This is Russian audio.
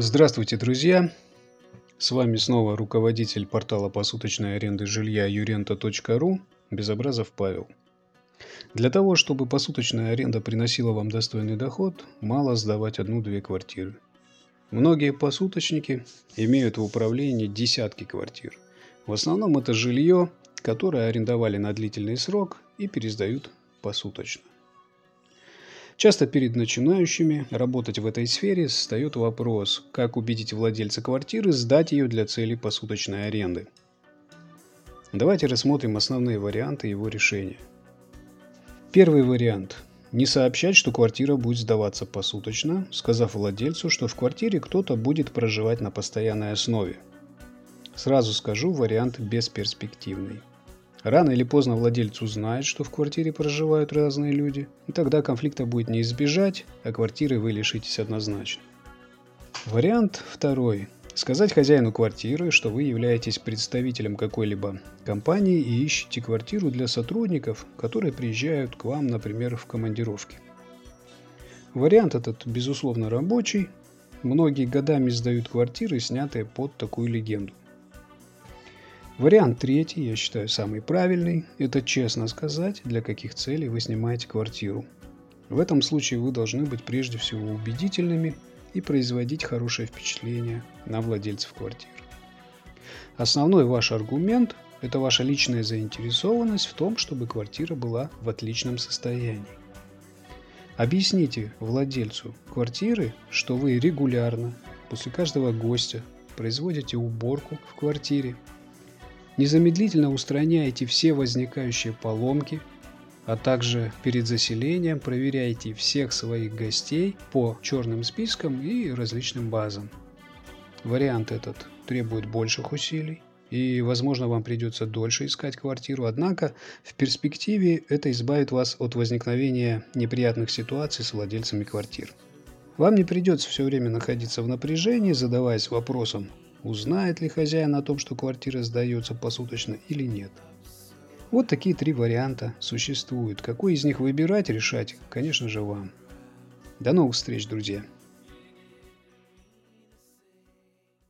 Здравствуйте, друзья! С вами снова руководитель портала посуточной аренды жилья юрента.ру Безобразов Павел. Для того, чтобы посуточная аренда приносила вам достойный доход, мало сдавать одну-две квартиры. Многие посуточники имеют в управлении десятки квартир. В основном это жилье, которое арендовали на длительный срок и пересдают посуточно. Часто перед начинающими работать в этой сфере встает вопрос, как убедить владельца квартиры сдать ее для целей посуточной аренды. Давайте рассмотрим основные варианты его решения. Первый вариант. Не сообщать, что квартира будет сдаваться посуточно, сказав владельцу, что в квартире кто-то будет проживать на постоянной основе. Сразу скажу, вариант бесперспективный. Рано или поздно владелец узнает, что в квартире проживают разные люди, и тогда конфликта будет не избежать, а квартиры вы лишитесь однозначно. Вариант второй. Сказать хозяину квартиры, что вы являетесь представителем какой-либо компании и ищете квартиру для сотрудников, которые приезжают к вам, например, в командировке. Вариант этот, безусловно, рабочий. Многие годами сдают квартиры, снятые под такую легенду. Вариант третий, я считаю, самый правильный. Это честно сказать, для каких целей вы снимаете квартиру. В этом случае вы должны быть прежде всего убедительными и производить хорошее впечатление на владельцев квартир. Основной ваш аргумент – это ваша личная заинтересованность в том, чтобы квартира была в отличном состоянии. Объясните владельцу квартиры, что вы регулярно, после каждого гостя, производите уборку в квартире Незамедлительно устраняйте все возникающие поломки, а также перед заселением проверяйте всех своих гостей по черным спискам и различным базам. Вариант этот требует больших усилий, и, возможно, вам придется дольше искать квартиру, однако в перспективе это избавит вас от возникновения неприятных ситуаций с владельцами квартир. Вам не придется все время находиться в напряжении, задаваясь вопросом, Узнает ли хозяин о том, что квартира сдается посуточно или нет? Вот такие три варианта существуют. Какой из них выбирать, решать, конечно же, вам. До новых встреч, друзья!